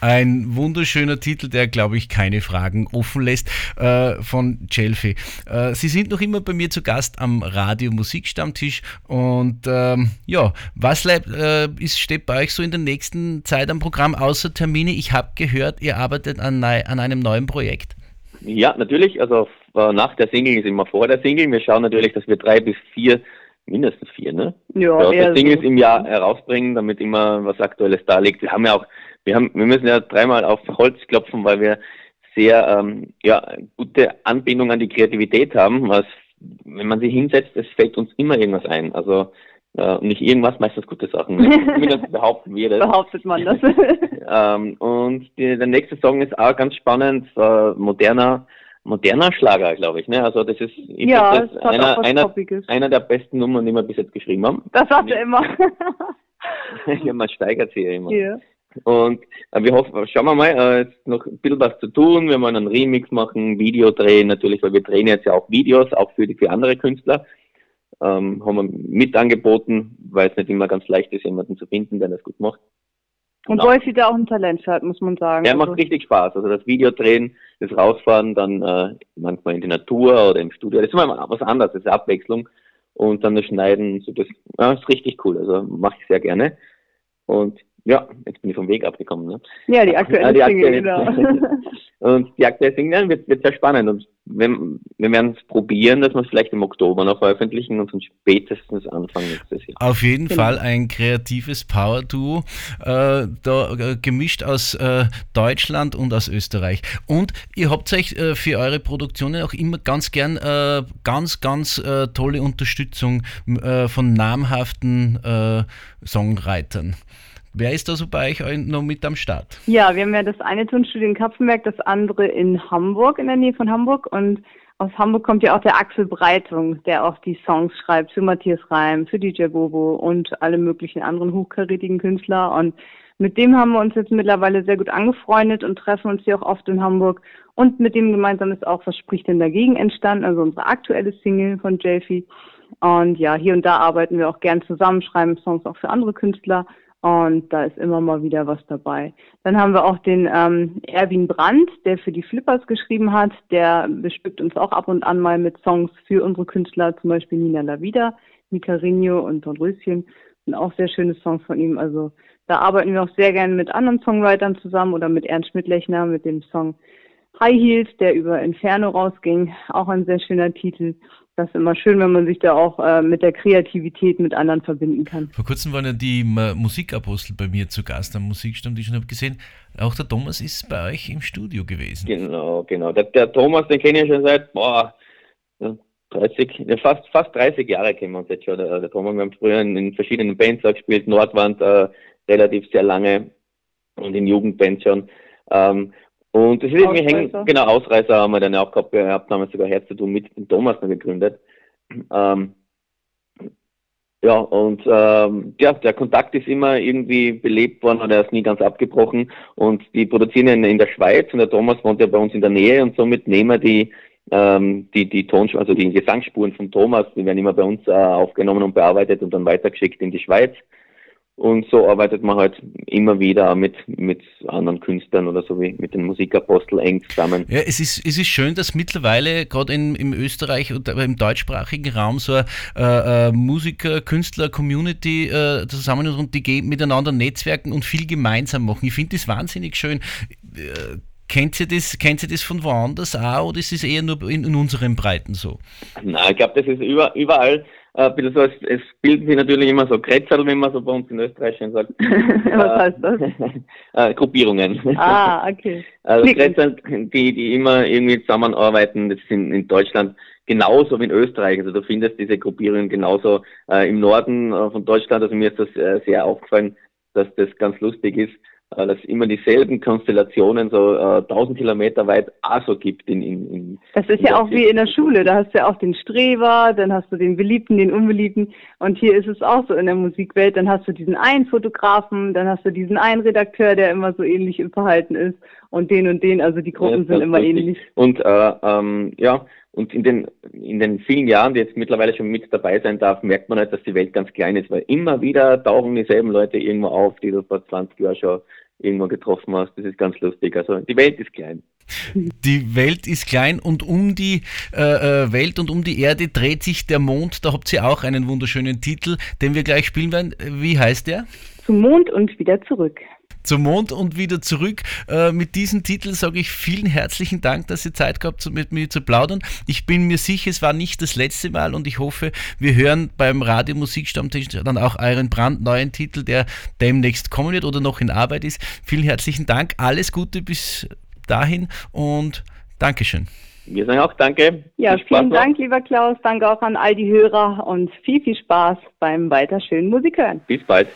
Speaker 1: Ein wunderschöner Titel, der, glaube ich, keine Fragen offen lässt, äh, von Chelsea. Äh, Sie sind noch immer bei mir zu Gast am Radio Musikstammtisch und ähm, ja, was äh, ist, steht bei euch so in der nächsten Zeit am Programm außer Termine? Ich habe gehört, ihr arbeitet an, an einem neuen Projekt.
Speaker 5: Ja, natürlich. Also äh, nach der Single ist immer vor der Single. Wir schauen natürlich, dass wir drei bis vier mindestens vier, ne?
Speaker 6: Ja,
Speaker 5: ja Singles
Speaker 6: so.
Speaker 5: im Jahr herausbringen, damit immer was Aktuelles da liegt. Wir haben ja auch wir haben, wir müssen ja dreimal auf Holz klopfen, weil wir sehr ähm, ja, gute Anbindung an die Kreativität haben. Was, wenn man sie hinsetzt, es fällt uns immer irgendwas ein. Also äh, nicht irgendwas, meistens gute Sachen. Zumindest behaupten wir das.
Speaker 6: Behauptet man das.
Speaker 5: ähm, und die, der nächste Song ist auch ganz spannend, äh, moderner, moderner Schlager, glaube ich. Ne? Also das ist
Speaker 6: ja,
Speaker 5: das einer, einer, einer der besten Nummern, die wir bis jetzt geschrieben haben.
Speaker 6: Das sagt er immer.
Speaker 5: ja, man steigert sie ja immer.
Speaker 6: Ja.
Speaker 5: Und äh, wir hoffen, schauen wir mal, äh, jetzt noch ein bisschen was zu tun. Wir wollen einen Remix machen, Video drehen natürlich, weil wir drehen jetzt ja auch Videos, auch für, die, für andere Künstler. Ähm, haben wir mit angeboten, weil es nicht immer ganz leicht ist, jemanden zu finden, der das gut macht.
Speaker 6: Und
Speaker 5: Genau.
Speaker 6: Wolfi da auch ein Talent hat, muss man sagen.
Speaker 5: Ja,
Speaker 6: Also,
Speaker 5: macht richtig Spaß. Also das Video drehen, das Rausfahren, dann äh, manchmal in die Natur oder im Studio. Das ist immer was anderes, das ist Abwechslung. Und dann das Schneiden, so das ja, ist richtig cool. Also mache ich sehr gerne. Und ja, jetzt bin ich vom Weg abgekommen. Ne?
Speaker 6: ja, die aktuelle
Speaker 5: Ja, die
Speaker 6: Single,
Speaker 5: aktuelle-
Speaker 6: genau.
Speaker 5: Und die aktuelle Single wird, wird sehr spannend. Und wenn, wir werden es probieren, dass wir es vielleicht im Oktober noch veröffentlichen und dann spätestens Anfang nächstes Jahr.
Speaker 1: Auf jeden
Speaker 6: Genau.
Speaker 1: Fall ein kreatives Power-Duo, äh, da, äh, gemischt aus äh, Deutschland und aus Österreich. Und ihr habt euch äh, für eure Produktionen auch immer ganz gern äh, ganz, ganz äh, tolle Unterstützung äh, von namhaften äh, Songwritern. Wer ist da so bei euch noch mit am Start?
Speaker 6: Ja, wir haben ja das eine Tonstudio in Kapfenberg, das andere in Hamburg, in der Nähe von Hamburg. Und aus Hamburg kommt ja auch der Axel Breitung, der auch die Songs schreibt für Matthias Reim, für DJ Bobo und alle möglichen anderen hochkarätigen Künstler. Und mit dem haben wir uns jetzt mittlerweile sehr gut angefreundet und treffen uns hier auch oft in Hamburg. Und mit dem gemeinsam ist auch Was spricht denn dagegen entstanden, also unsere aktuelle Single von Jelfie. Und ja, hier und da arbeiten wir auch gern zusammen, schreiben Songs auch für andere Künstler. Und da ist immer mal wieder was dabei. Dann haben wir auch den ähm, Erwin Brandt, der für die Flippers geschrieben hat. Der bestückt uns auch ab und an mal mit Songs für unsere Künstler, zum Beispiel Nina Lavida, Nicarino und Don Röschen. Sind auch sehr schöne Songs von ihm. Also da arbeiten wir auch sehr gerne mit anderen Songwritern zusammen oder mit Ernst Schmidlechner mit dem Song High Heels, der über Inferno rausging. Auch ein sehr schöner Titel. Das ist immer schön, wenn man sich da auch äh, mit der Kreativität mit anderen verbinden kann.
Speaker 1: Vor kurzem waren ja die Musikapostel bei mir zu Gast am Musikstammtisch und habe gesehen, auch der Thomas ist bei euch im Studio gewesen.
Speaker 5: Genau, genau. Der, der Thomas, den kenne ich schon seit, boah, ja, 30, ja, fast, fast 30 Jahre kennen wir uns jetzt schon. Der, der Thomas, wir haben früher in, in verschiedenen Bands auch gespielt, Nordwand äh, relativ sehr lange und in Jugendbands schon. Ähm, und das ist irgendwie hängen, genau, Ausreißer haben wir dann auch gehabt, wir haben damals sogar Herz zu tun mit dem Thomas noch gegründet. Ähm, ja, und ähm, ja, der Kontakt ist immer irgendwie belebt worden und er ist nie ganz abgebrochen. Und die produzieren in, in der Schweiz und der Thomas wohnt ja bei uns in der Nähe und somit nehmen wir die, ähm, die, die Tons also die Gesangsspuren von Thomas, die werden immer bei uns äh, aufgenommen und bearbeitet und dann weitergeschickt in die Schweiz. Und so arbeitet man halt immer wieder mit, mit anderen Künstlern oder so wie mit den Musikapostel eng zusammen.
Speaker 1: Ja, es ist, es ist schön, dass mittlerweile gerade in- im Österreich und im deutschsprachigen Raum so eine äh, äh, Musiker, Künstler, Community äh, zusammen ist und die gehen miteinander netzwerken und viel gemeinsam machen. Ich finde das wahnsinnig schön. Äh, kennt ihr das, kennt ihr das von woanders auch oder ist es eher nur in, in unseren Breiten so?
Speaker 5: Na, ich glaube, das ist über, überall äh, ein bisschen so, es, es bilden sich natürlich immer so Kretzel, wie man so bei uns in Österreich schon sagt.
Speaker 6: Was heißt das?
Speaker 5: äh, Gruppierungen.
Speaker 6: Ah, okay.
Speaker 5: Also. Kretzel, die, die immer irgendwie zusammenarbeiten, das sind in Deutschland genauso wie in Österreich. Also du findest diese Gruppierungen genauso äh, im Norden äh, von Deutschland. Also mir ist das äh, sehr aufgefallen, dass das ganz lustig ist, äh, dass es immer dieselben Konstellationen so äh, 1000 Kilometer weit auch so gibt in, in, in
Speaker 6: Das ist ja auch wie in der Schule. Da hast du ja auch den Streber, dann hast du den Beliebten, den Unbeliebten. Und hier ist es auch so in der Musikwelt. Dann hast du diesen einen Fotografen, dann hast du diesen einen Redakteur, der immer so ähnlich im Verhalten ist. Und den und den. Also die Gruppen
Speaker 5: Ja,
Speaker 6: sind immer
Speaker 5: lustig.
Speaker 6: ähnlich.
Speaker 5: Und äh, ähm, ja, und in den in den vielen Jahren, die jetzt mittlerweile schon mit dabei sein darf, merkt man halt, dass die Welt ganz klein ist, weil immer wieder tauchen dieselben Leute irgendwo auf, die du vor 20 Jahren schon
Speaker 8: irgendwo getroffen hast. Das ist ganz lustig. Also die Welt ist klein.
Speaker 1: Die Welt ist klein und um die äh, äh, Welt und um die Erde dreht sich der Mond. Da habt ihr auch einen wunderschönen Titel, den wir gleich spielen werden. Wie heißt der?
Speaker 6: Zum Mond und wieder zurück.
Speaker 1: Zum Mond und wieder zurück. Äh, mit diesem Titel sage ich vielen herzlichen Dank, dass ihr Zeit gehabt habt, mit mir zu plaudern. Ich bin mir sicher, es war nicht das letzte Mal und ich hoffe, wir hören beim Radio Musikstammtisch dann auch euren brandneuen Titel, der demnächst kommen wird oder noch in Arbeit ist. Vielen herzlichen Dank. Alles Gute bis dahin und Dankeschön.
Speaker 8: Wir sagen auch Danke.
Speaker 6: Ja, vielen. Dank, lieber Klaus. Danke auch an all die Hörer und viel, viel Spaß beim weiter schönen Musik hören.
Speaker 8: Bis bald.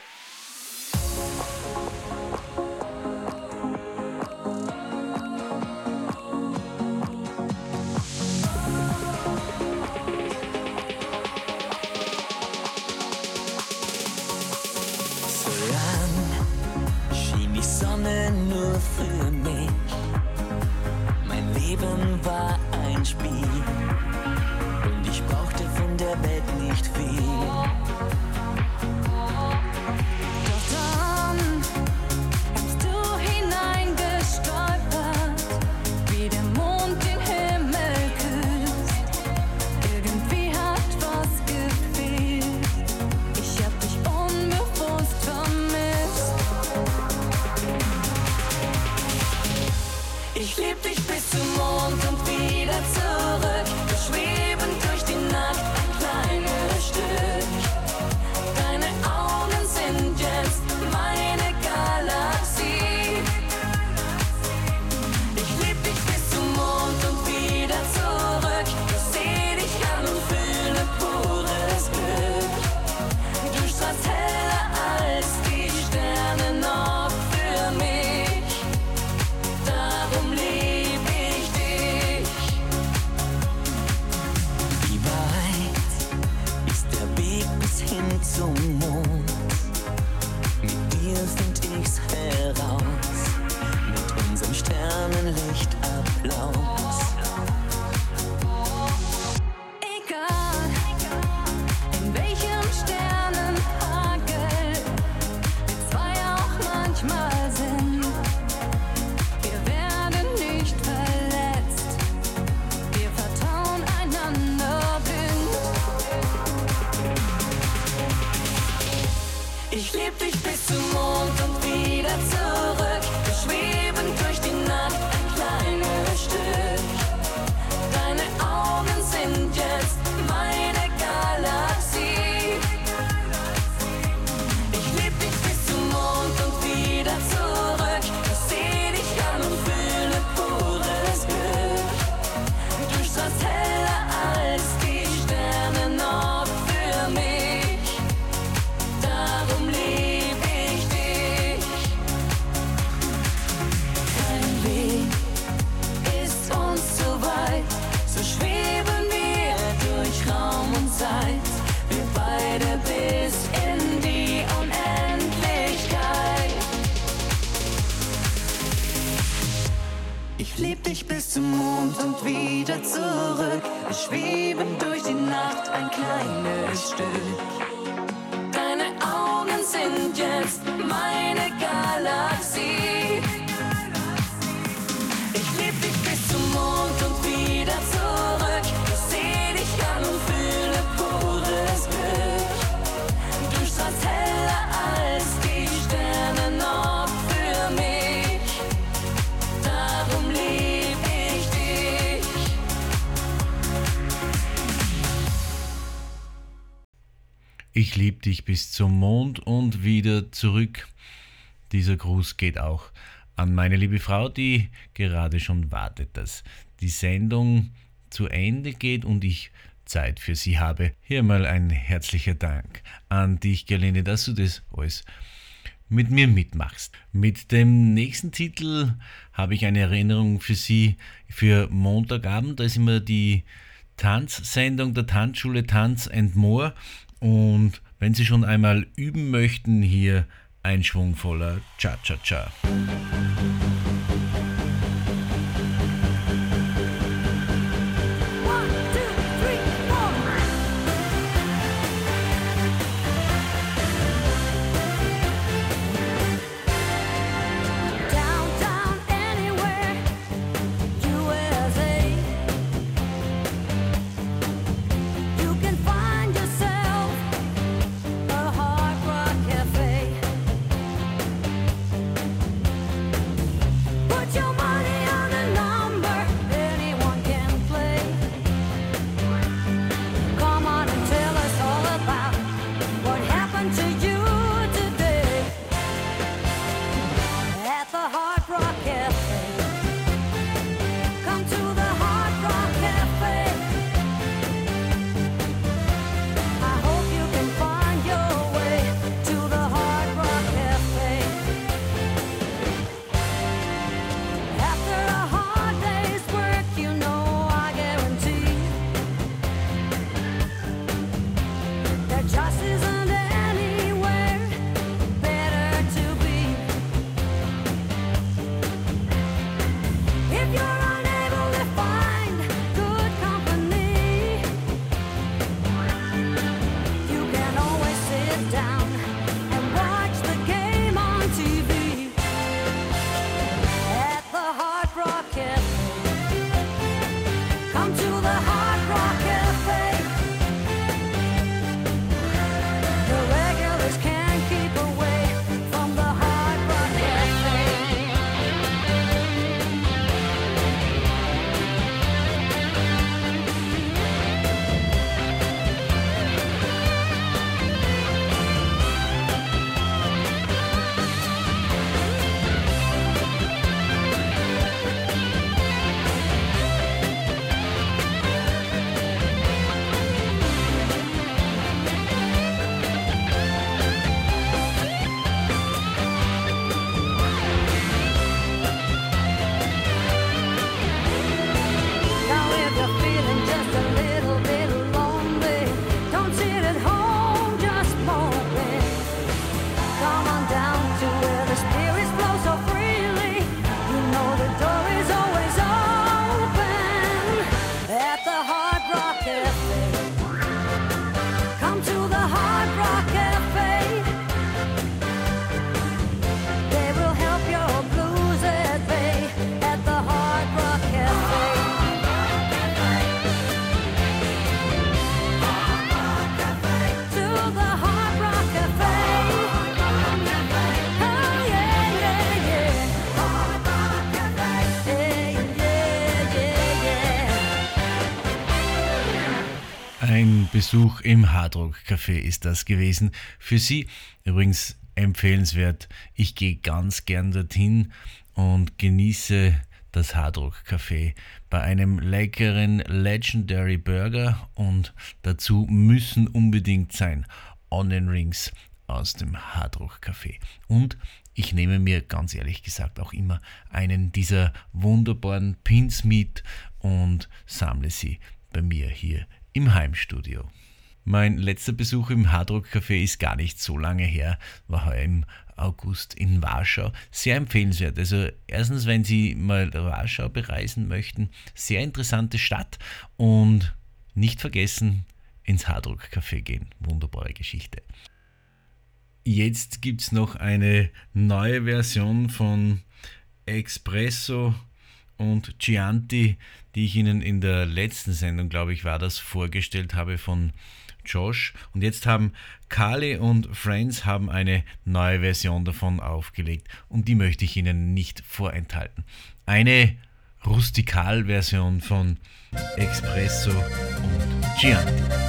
Speaker 9: Zum Mond und wieder zurück.
Speaker 1: Dieser Gruß geht auch an meine liebe Frau, die gerade schon wartet, dass die Sendung zu Ende geht und ich Zeit für sie habe. Hier mal ein herzlicher Dank an dich, Gerlinde, dass du das alles mit mir mitmachst. Mit dem nächsten Titel habe ich eine Erinnerung für Sie für Montagabend. Da ist immer die Tanzsendung der Tanzschule Tanz and More. Und wenn Sie schon einmal üben möchten, hier ein schwungvoller Cha-Cha-Cha. Besuch im Hardrock Café ist das gewesen. Für Sie übrigens empfehlenswert. Ich gehe ganz gern dorthin und genieße das Hardrock Café bei einem leckeren Legendary Burger und dazu müssen unbedingt sein Onion Rings aus dem Hardrock Café. Und ich nehme mir ganz ehrlich gesagt auch immer einen dieser wunderbaren Pins mit und sammle sie bei mir hier im Heimstudio. Mein letzter Besuch im Hardrock Café ist gar nicht so lange her, war heuer im August in Warschau. Sehr empfehlenswert. Also erstens, wenn Sie mal Warschau bereisen möchten, sehr interessante Stadt und nicht vergessen, ins Hardrock Café gehen. Wunderbare Geschichte. Jetzt gibt es noch eine neue Version von Espresso und Chianti, die ich Ihnen in der letzten Sendung, glaube ich, war das, vorgestellt habe von Josh. Und jetzt haben Kali und Friends haben eine neue Version davon aufgelegt und die möchte ich Ihnen nicht vorenthalten. Eine Rustikal-Version von Espresso und Chianti.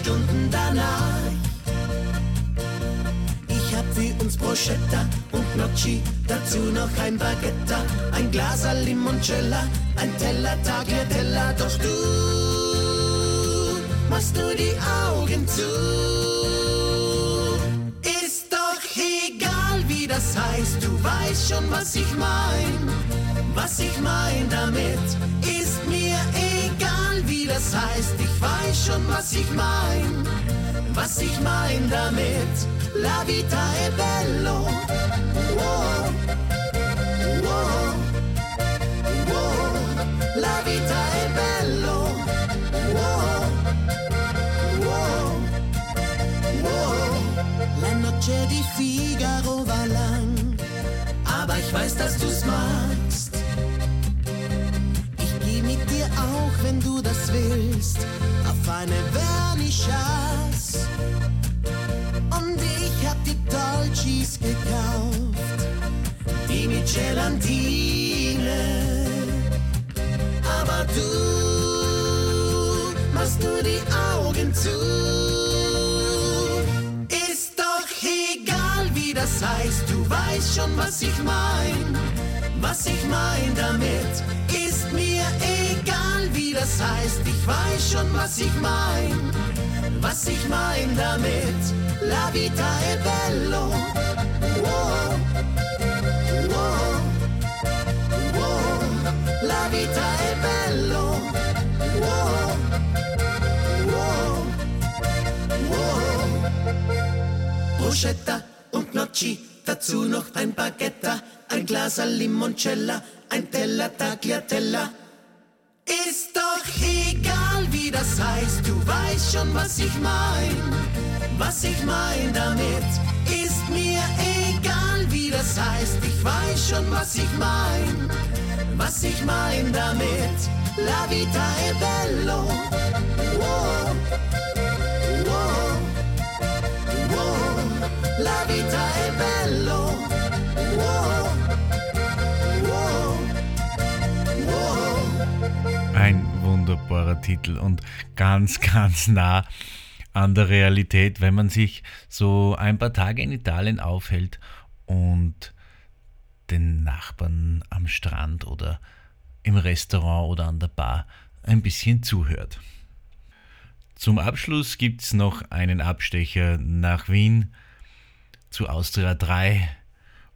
Speaker 10: Stunden danach. Ich hab für uns Bruschetta und Gnocchi, dazu noch ein Baguette, ein Glas Limoncello, ein Teller Tagliatella. Doch du machst du die Augen zu. Ist doch egal, wie das heißt, du weißt schon, was ich mein. Was ich mein damit, mir das heißt, ich weiß schon, was ich mein. Was ich mein damit, la vita è bello. Wow. Wow. Wow. La vita è bello. Wow. Wow. Wow. La noche di Figaro war lang, aber ich weiß, dass du's magst. Ich geh mit dir auch, wenn du willst, auf eine Vernissage. Und ich hab die Dolcis gekauft, die mit Gelatine. Aber du machst nur die Augen zu. Ist doch egal, wie das heißt, du weißt schon, was ich mein. Was ich mein damit, das heißt, ich weiß schon, was ich mein. Was ich mein damit, la vita è bello. Wow. Wow. Wow. La vita è bello. Wow. Wow. Wow. Bruschetta und Gnocchi, dazu noch ein Baguette, ein Glas Limoncello, ein Teller Tagliatella. Ist doch egal, wie das heißt, du weißt schon, was ich mein. Was ich mein damit, ist mir egal, wie das heißt, ich weiß schon, was ich mein. Was ich mein damit, la vita è bello. Wow. Wow. Wow. La vita è bello.
Speaker 1: Wunderbarer Titel und ganz, ganz nah an der Realität, wenn man sich so ein paar Tage in Italien aufhält und den Nachbarn am Strand oder im Restaurant oder an der Bar ein bisschen zuhört. Zum Abschluss gibt es noch einen Abstecher nach Wien zu Austria 3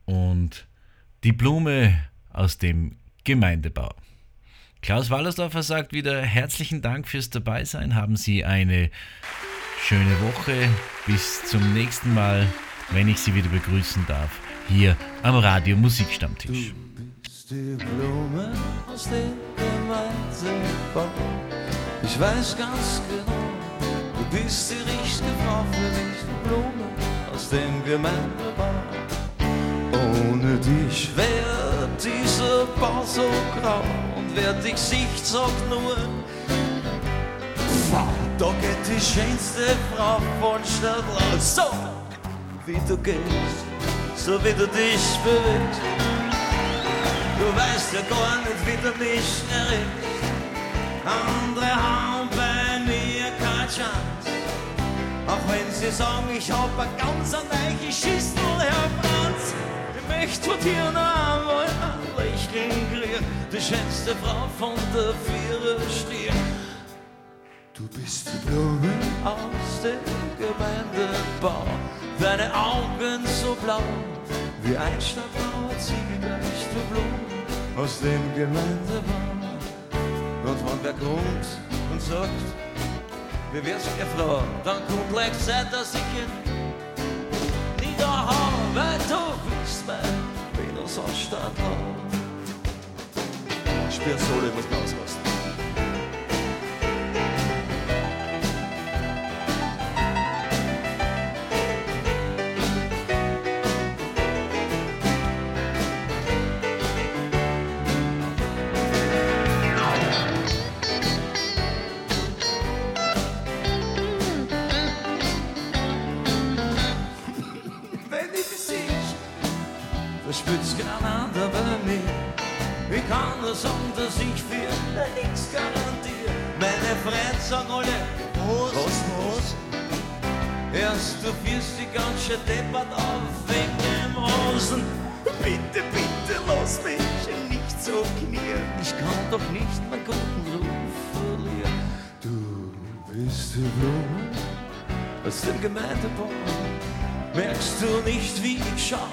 Speaker 1: und die Blume aus dem Gemeindebau. Klaus Wallersdorfer sagt wieder herzlichen Dank fürs Dabeisein. Haben Sie eine schöne Woche. Bis zum nächsten Mal, wenn ich Sie wieder begrüßen darf, hier am Radio Musikstammtisch.
Speaker 11: bist die Blume aus dem Gemeindebau. Ich weiß ganz genau, du bist die richtige Frau für mich, die Blume aus dem Gemeindebau. Ohne dich wäre dieser Bau so grau wer dich sieht, sagt nur, da geht die schönste Frau von Stadt raus. So, wie du gehst, so wie du dich bewegst. Du weißt ja gar nicht, wie du mich erregst. Andere haben bei mir keine Chance. Auch wenn sie sagen, ich hab ein ganz ein weiches Schüssel, Herr Franz. Ich möchte von dir noch einmal ein Lächeln kriegen. Die schönste Frau von der Viererstier. Du bist die Blume aus dem Gemeindebau. Deine Augen so blau wie ein Stadtmauer, ziegelgleich du Blume aus dem Gemeindebau. Und wer kommt und sagt, wie wär's der Frau, dann kommt gleich Zeit, dass ich ihn Venus aus Stadtbau. Spiel Solo, ich muss deppert auf wegen dem Rosen. Bitte, bitte, lass mich nicht so knien. Ich kann doch nicht meinen guten Ruf verlieren. Du bist die Blume aus dem Gemeindebau. Merkst du nicht, wie ich schau,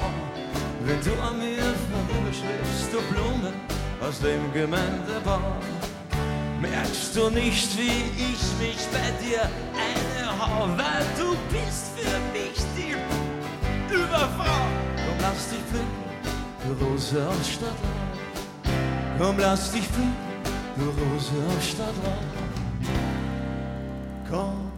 Speaker 11: wenn du an mir vorüberschläfst, du Blume aus dem Gemeindebau? Merkst du nicht, wie ich mich bei dir einhau, weil du bist für mich Überfrau? Komm, lass dich blicken, du Rose aus Stadtland. Komm, lass dich blicken, du Rose aus Stadtland. Komm,